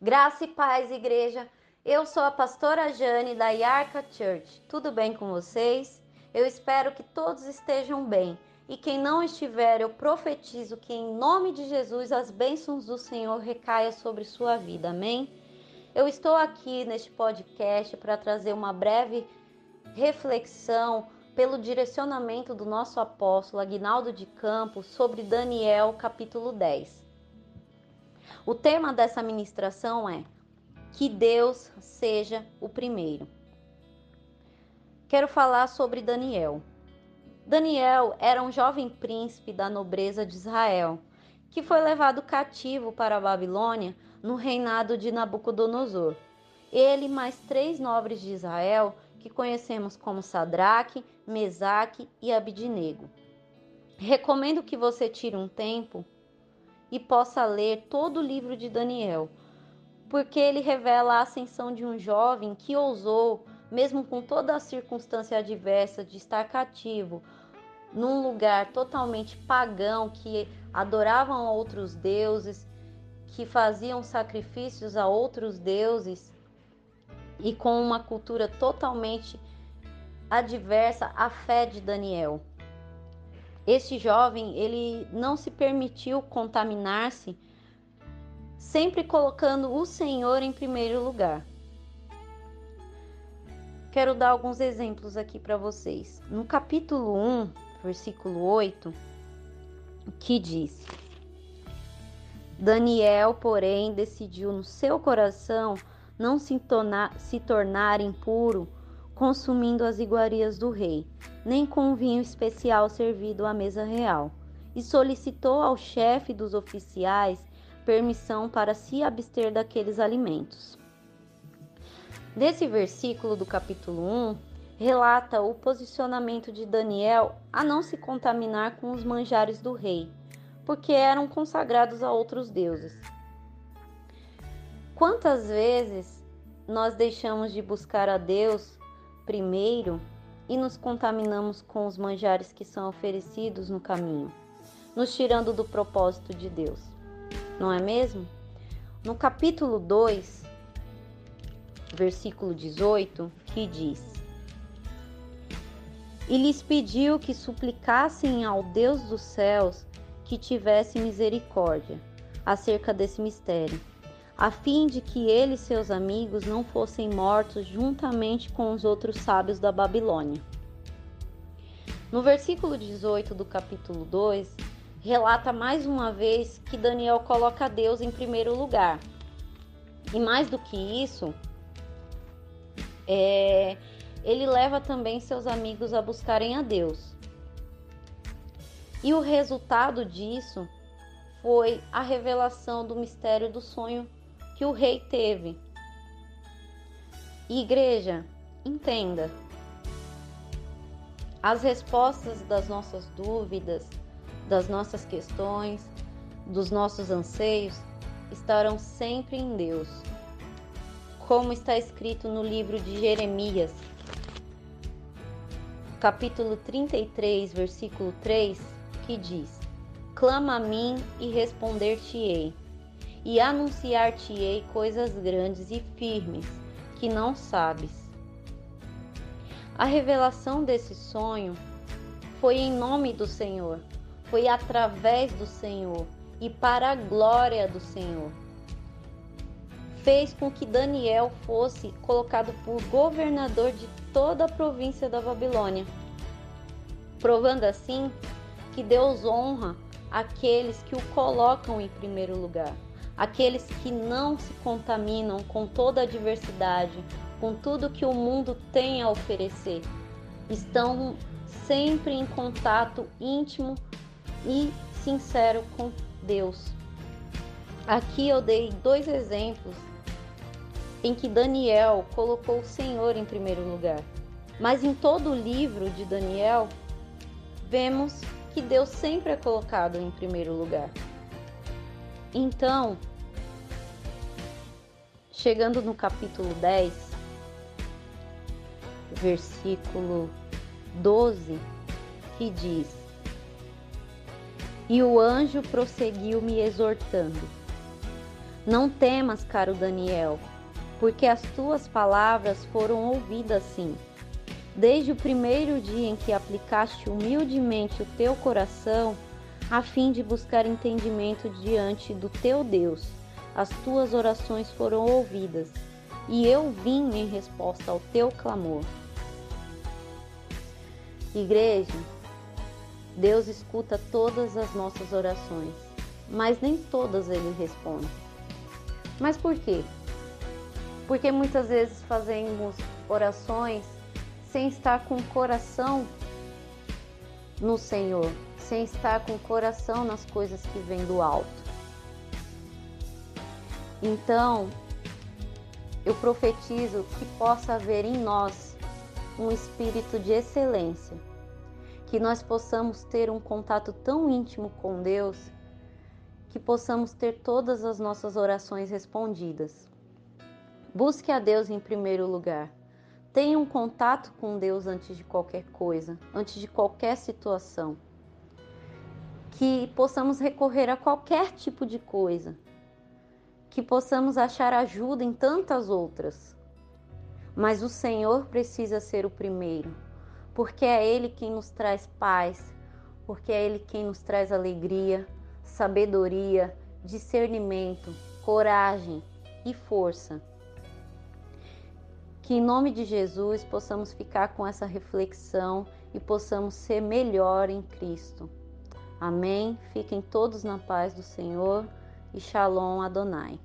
Graça e paz, igreja. Eu sou a pastora Jane da Yarca Church. Tudo bem com vocês? Eu espero que todos estejam bem. E quem não estiver, eu profetizo que em nome de Jesus as bênçãos do Senhor recaia sobre sua vida. Amém? Eu estou aqui neste podcast para trazer uma breve reflexão pelo direcionamento do nosso apóstolo Aguinaldo de Campos sobre Daniel, capítulo 10. O tema dessa ministração é Que Deus seja o primeiro. Quero falar sobre Daniel. Daniel era um jovem príncipe da nobreza de Israel, que foi levado cativo para a Babilônia no reinado de Nabucodonosor. Ele mais três nobres de Israel, que conhecemos como Sadraque, Mesaque e Abidnego. Recomendo que você tire um tempo e possa ler todo o livro de Daniel, porque ele revela a ascensão de um jovem que ousou, mesmo com toda a circunstância adversa de estar cativo, num lugar totalmente pagão, que adoravam outros deuses, que faziam sacrifícios a outros deuses e com uma cultura totalmente adversa à fé de Daniel. Este jovem, ele não se permitiu contaminar-se, sempre colocando o Senhor em primeiro lugar. Quero dar alguns exemplos aqui para vocês. No capítulo 1, versículo 8, que diz: Daniel, porém, decidiu no seu coração não se tornar, se tornar impuro consumindo as iguarias do rei, nem com vinho especial servido à mesa real, e solicitou ao chefe dos oficiais permissão para se abster daqueles alimentos. Nesse versículo do capítulo 1, relata o posicionamento de Daniel a não se contaminar com os manjares do rei, porque eram consagrados a outros deuses. Quantas vezes nós deixamos de buscar a Deus primeiro e nos contaminamos com os manjares que são oferecidos no caminho, nos tirando do propósito de Deus. Não é mesmo? No capítulo 2, versículo 18, que diz: E lhes pediu que suplicassem ao Deus dos céus que tivesse misericórdia acerca desse mistério a fim de que ele e seus amigos não fossem mortos juntamente com os outros sábios da Babilônia. No versículo 18 do capítulo 2, relata mais uma vez que Daniel coloca Deus em primeiro lugar. E mais do que isso, é, ele leva também seus amigos a buscarem a Deus. E o resultado disso foi a revelação do mistério do sonho que o rei teve. Igreja, entenda. As respostas das nossas dúvidas, das nossas questões, dos nossos anseios estarão sempre em Deus. Como está escrito no livro de Jeremias, capítulo 33, versículo 3, que diz: Clama a mim e responder-te-ei e anunciar-te-ei coisas grandes e firmes que não sabes. A revelação desse sonho foi em nome do Senhor, foi através do Senhor e para a glória do Senhor. Fez com que Daniel fosse colocado por governador de toda a província da Babilônia, provando assim que Deus honra aqueles que o colocam em primeiro lugar aqueles que não se contaminam com toda a diversidade, com tudo que o mundo tem a oferecer, estão sempre em contato íntimo e sincero com Deus. Aqui eu dei dois exemplos em que Daniel colocou o Senhor em primeiro lugar. Mas em todo o livro de Daniel, vemos que Deus sempre é colocado em primeiro lugar. Então, chegando no capítulo 10, versículo 12, que diz: E o anjo prosseguiu me exortando: Não temas, caro Daniel, porque as tuas palavras foram ouvidas sim. Desde o primeiro dia em que aplicaste humildemente o teu coração, a fim de buscar entendimento diante do teu Deus, as tuas orações foram ouvidas, e eu vim em resposta ao teu clamor. Igreja, Deus escuta todas as nossas orações, mas nem todas ele responde. Mas por quê? Porque muitas vezes fazemos orações sem estar com o coração no Senhor, sem estar com o coração nas coisas que vêm do alto. Então, eu profetizo que possa haver em nós um espírito de excelência, que nós possamos ter um contato tão íntimo com Deus que possamos ter todas as nossas orações respondidas. Busque a Deus em primeiro lugar. Tenha um contato com Deus antes de qualquer coisa, antes de qualquer situação. Que possamos recorrer a qualquer tipo de coisa. Que possamos achar ajuda em tantas outras. Mas o Senhor precisa ser o primeiro, porque é Ele quem nos traz paz, porque é Ele quem nos traz alegria, sabedoria, discernimento, coragem e força. Que em nome de Jesus possamos ficar com essa reflexão e possamos ser melhor em Cristo. Amém. Fiquem todos na paz do Senhor e Shalom Adonai.